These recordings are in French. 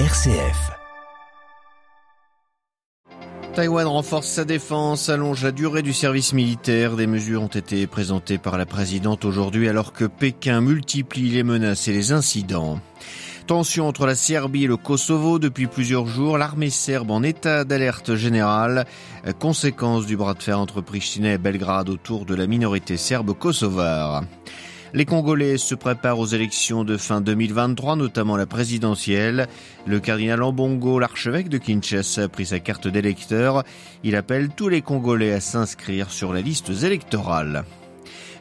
RCF. Taïwan renforce sa défense, allonge la durée du service militaire. Des mesures ont été présentées par la présidente aujourd'hui alors que Pékin multiplie les menaces et les incidents. Tension entre la Serbie et le Kosovo depuis plusieurs jours. L'armée serbe en état d'alerte générale. Conséquence du bras de fer entre Pristina et Belgrade autour de la minorité serbe kosovare. Les Congolais se préparent aux élections de fin 2023, notamment la présidentielle. Le cardinal Ambongo, l'archevêque de Kinshasa, a pris sa carte d'électeur. Il appelle tous les Congolais à s'inscrire sur les listes électorales.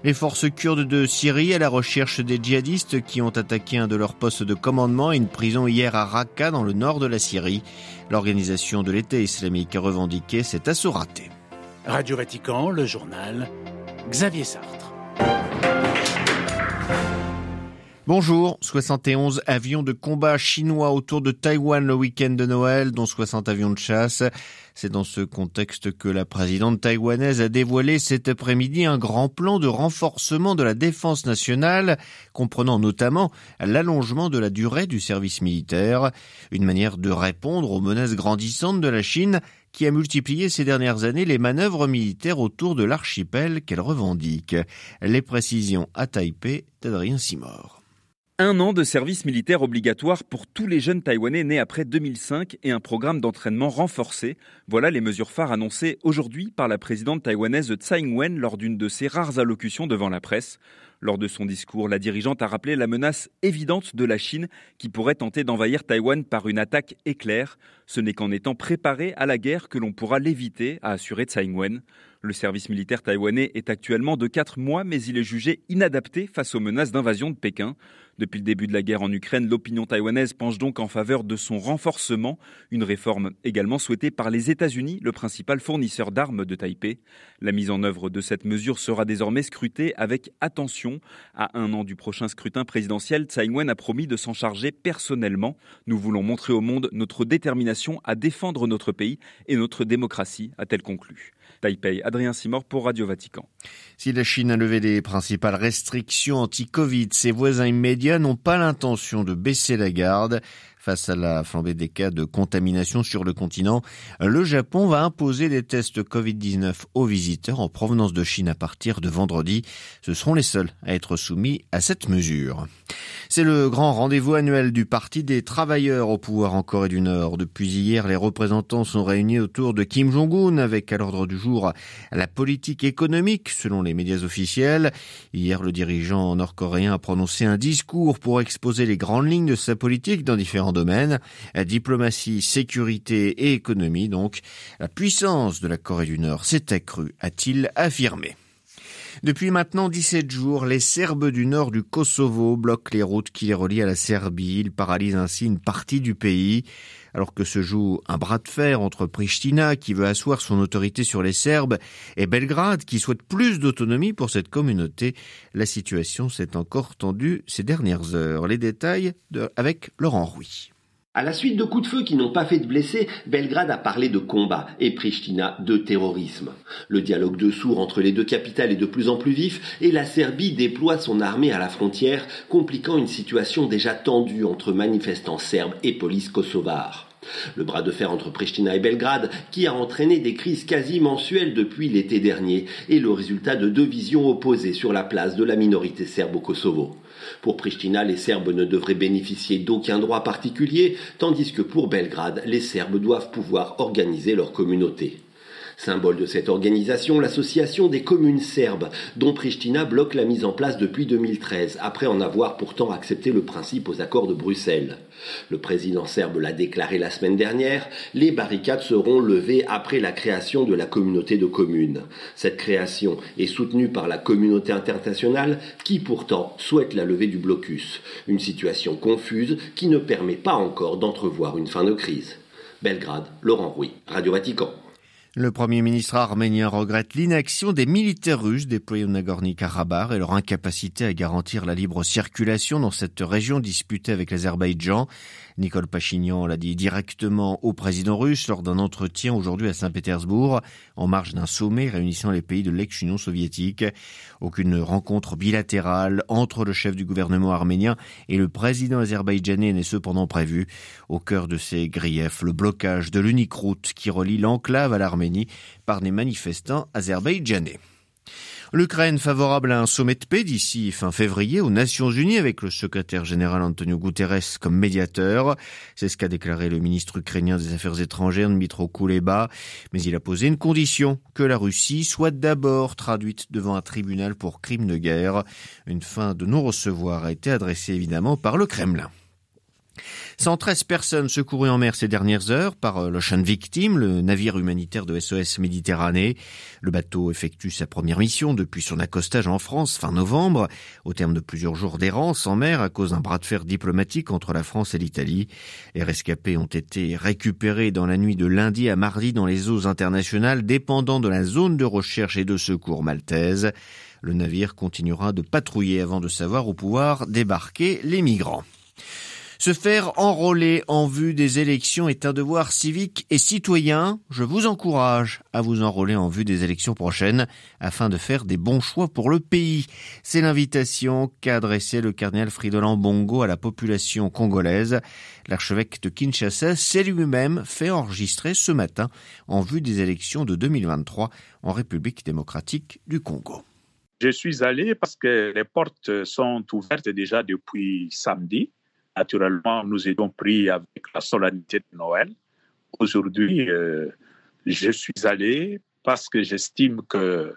Les forces kurdes de Syrie à la recherche des djihadistes qui ont attaqué un de leurs postes de commandement et une prison hier à Raqqa dans le nord de la Syrie. L'organisation de l'État islamique a revendiqué cet assaut raté. Radio Vatican, le journal Xavier Sartre. Bonjour, 71 avions de combat chinois autour de Taïwan le week-end de Noël, dont 60 avions de chasse. C'est dans ce contexte que la présidente taïwanaise a dévoilé cet après-midi un grand plan de renforcement de la défense nationale, comprenant notamment l'allongement de la durée du service militaire, une manière de répondre aux menaces grandissantes de la Chine qui a multiplié ces dernières années les manœuvres militaires autour de l'archipel qu'elle revendique. Les précisions à Taipei d'Adrien Simor. Un an de service militaire obligatoire pour tous les jeunes Taïwanais nés après 2005 et un programme d'entraînement renforcé. Voilà les mesures phares annoncées aujourd'hui par la présidente taïwanaise Tsai Ing-wen lors d'une de ses rares allocutions devant la presse. Lors de son discours, la dirigeante a rappelé la menace évidente de la Chine qui pourrait tenter d'envahir Taïwan par une attaque éclair. Ce n'est qu'en étant préparé à la guerre que l'on pourra l'éviter, a assuré Tsai Ing-wen. Le service militaire taïwanais est actuellement de 4 mois, mais il est jugé inadapté face aux menaces d'invasion de Pékin. Depuis le début de la guerre en Ukraine, l'opinion taïwanaise penche donc en faveur de son renforcement, une réforme également souhaitée par les États-Unis, le principal fournisseur d'armes de Taipei. La mise en œuvre de cette mesure sera désormais scrutée avec attention. À un an du prochain scrutin présidentiel, Tsai Ing-wen a promis de s'en charger personnellement. Nous voulons montrer au monde notre détermination à défendre notre pays et notre démocratie, a-t-elle conclu. Taipei, Adrien Simor pour Radio Vatican. Si la Chine a levé les principales restrictions anti-Covid, ses voisins immédiats n'ont pas l'intention de baisser la garde. Face à la flambée des cas de contamination sur le continent, le Japon va imposer des tests Covid-19 aux visiteurs en provenance de Chine à partir de vendredi. Ce seront les seuls à être soumis à cette mesure. C'est le grand rendez-vous annuel du Parti des travailleurs au pouvoir en Corée du Nord. Depuis hier, les représentants sont réunis autour de Kim Jong-un avec à l'ordre du jour la politique économique selon les médias officiels. Hier, le dirigeant nord-coréen a prononcé un discours pour exposer les grandes lignes de sa politique dans différents domaines, diplomatie, sécurité et économie donc. La puissance de la Corée du Nord s'est accrue, a-t-il affirmé. Depuis maintenant 17 jours, les Serbes du nord du Kosovo bloquent les routes qui les relient à la Serbie. Ils paralysent ainsi une partie du pays. Alors que se joue un bras de fer entre Pristina, qui veut asseoir son autorité sur les Serbes, et Belgrade, qui souhaite plus d'autonomie pour cette communauté, la situation s'est encore tendue ces dernières heures. Les détails avec Laurent Rouy. À la suite de coups de feu qui n'ont pas fait de blessés, Belgrade a parlé de combat et Pristina de terrorisme. Le dialogue de sourds entre les deux capitales est de plus en plus vif et la Serbie déploie son armée à la frontière, compliquant une situation déjà tendue entre manifestants serbes et police kosovare. Le bras de fer entre Pristina et Belgrade, qui a entraîné des crises quasi mensuelles depuis l'été dernier, est le résultat de deux visions opposées sur la place de la minorité serbe au Kosovo. Pour Pristina, les Serbes ne devraient bénéficier d'aucun droit particulier, tandis que pour Belgrade, les Serbes doivent pouvoir organiser leur communauté. Symbole de cette organisation, l'association des communes serbes, dont Pristina bloque la mise en place depuis 2013, après en avoir pourtant accepté le principe aux accords de Bruxelles. Le président serbe l'a déclaré la semaine dernière, les barricades seront levées après la création de la communauté de communes. Cette création est soutenue par la communauté internationale qui pourtant souhaite la levée du blocus. Une situation confuse qui ne permet pas encore d'entrevoir une fin de crise. Belgrade, Laurent Rouy, Radio Vatican. Le Premier ministre arménien regrette l'inaction des militaires russes déployés au Nagorno-Karabakh et leur incapacité à garantir la libre circulation dans cette région disputée avec l'Azerbaïdjan. Nicole Pachignan l'a dit directement au président russe lors d'un entretien aujourd'hui à Saint-Pétersbourg, en marge d'un sommet réunissant les pays de l'ex-Union soviétique. Aucune rencontre bilatérale entre le chef du gouvernement arménien et le président azerbaïdjanais n'est cependant prévue. Au cœur de ces griefs, le blocage de l'unique route qui relie l'enclave à par des manifestants azerbaïdjanais. L'Ukraine favorable à un sommet de paix d'ici fin février aux Nations Unies avec le secrétaire général Antonio Guterres comme médiateur. C'est ce qu'a déclaré le ministre ukrainien des Affaires étrangères Dmitro Kuleba. Mais il a posé une condition, que la Russie soit d'abord traduite devant un tribunal pour crimes de guerre. Une fin de non-recevoir a été adressée évidemment par le Kremlin. 113 personnes secourues en mer ces dernières heures par euh, l'Ocean Victim, le navire humanitaire de SOS Méditerranée. Le bateau effectue sa première mission depuis son accostage en France fin novembre, au terme de plusieurs jours d'errance en mer à cause d'un bras de fer diplomatique entre la France et l'Italie. Les rescapés ont été récupérés dans la nuit de lundi à mardi dans les eaux internationales dépendant de la zone de recherche et de secours maltaise. Le navire continuera de patrouiller avant de savoir où pouvoir débarquer les migrants. Se faire enrôler en vue des élections est un devoir civique et citoyen. Je vous encourage à vous enrôler en vue des élections prochaines afin de faire des bons choix pour le pays. C'est l'invitation qu'a adressé le cardinal Fridolin Bongo à la population congolaise. L'archevêque de Kinshasa s'est lui-même fait enregistrer ce matin en vue des élections de 2023 en République démocratique du Congo. Je suis allé parce que les portes sont ouvertes déjà depuis samedi Naturellement, nous étions pris avec la solennité de Noël. Aujourd'hui, euh, je suis allé parce que j'estime que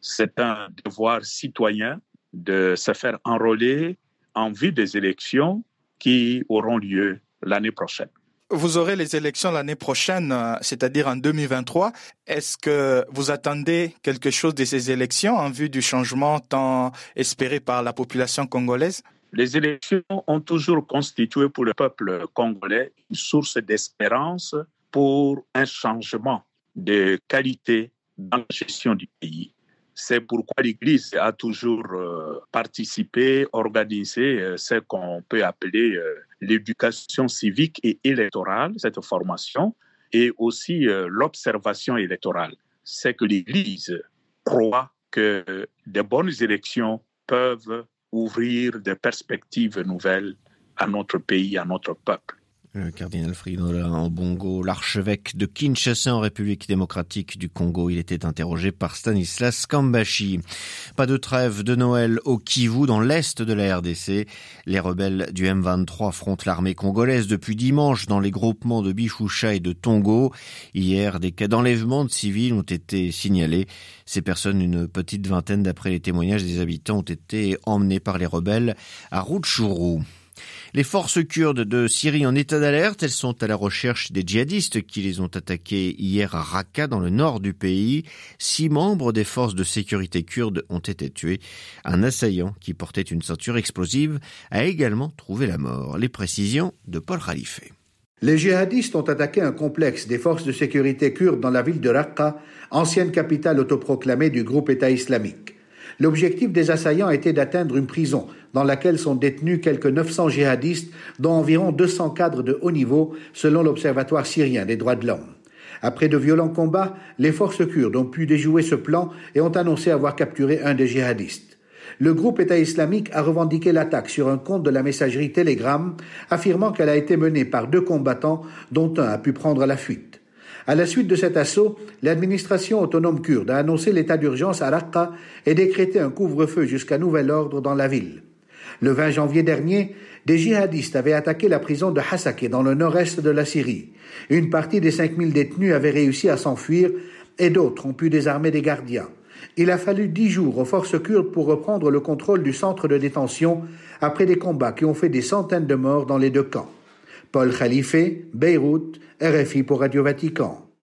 c'est un devoir citoyen de se faire enrôler en vue des élections qui auront lieu l'année prochaine. Vous aurez les élections l'année prochaine, euh, c'est-à-dire en 2023. Est-ce que vous attendez quelque chose de ces élections en vue du changement tant espéré par la population congolaise? Les élections ont toujours constitué pour le peuple congolais une source d'espérance pour un changement de qualité dans la gestion du pays. C'est pourquoi l'Église a toujours euh, participé, organisé euh, ce qu'on peut appeler euh, l'éducation civique et électorale, cette formation, et aussi l'observation électorale. C'est que l'Église croit que de bonnes élections peuvent ouvrir des perspectives nouvelles à notre pays, à notre peuple. Le cardinal en Bongo, l'archevêque de Kinshasa en République démocratique du Congo, il était interrogé par Stanislas Kambashi. Pas de trêve de Noël au Kivu dans l'est de la RDC. Les rebelles du M23 affrontent l'armée congolaise depuis dimanche dans les groupements de Bichoucha et de Tongo. Hier, des cas d'enlèvement de civils ont été signalés. Ces personnes, une petite vingtaine d'après les témoignages des habitants, ont été emmenées par les rebelles à Rutshuru. Les forces kurdes de Syrie en état d'alerte, elles sont à la recherche des djihadistes qui les ont attaqués hier à Raqqa dans le nord du pays. Six membres des forces de sécurité kurdes ont été tués. Un assaillant qui portait une ceinture explosive a également trouvé la mort. Les précisions de Paul Khalife. Les djihadistes ont attaqué un complexe des forces de sécurité kurdes dans la ville de Raqqa, ancienne capitale autoproclamée du groupe État islamique. L'objectif des assaillants était d'atteindre une prison dans laquelle sont détenus quelques 900 djihadistes, dont environ 200 cadres de haut niveau, selon l'Observatoire syrien des droits de l'homme. Après de violents combats, les forces kurdes ont pu déjouer ce plan et ont annoncé avoir capturé un des djihadistes. Le groupe État islamique a revendiqué l'attaque sur un compte de la messagerie Telegram, affirmant qu'elle a été menée par deux combattants dont un a pu prendre la fuite. À la suite de cet assaut, l'administration autonome kurde a annoncé l'état d'urgence à Raqqa et décrété un couvre-feu jusqu'à nouvel ordre dans la ville. Le 20 janvier dernier, des djihadistes avaient attaqué la prison de Hasake dans le nord-est de la Syrie. Une partie des 5000 détenus avait réussi à s'enfuir et d'autres ont pu désarmer des gardiens. Il a fallu dix jours aux forces kurdes pour reprendre le contrôle du centre de détention après des combats qui ont fait des centaines de morts dans les deux camps. Paul Khalife, Beyrouth, RFI pour Radio Vatican.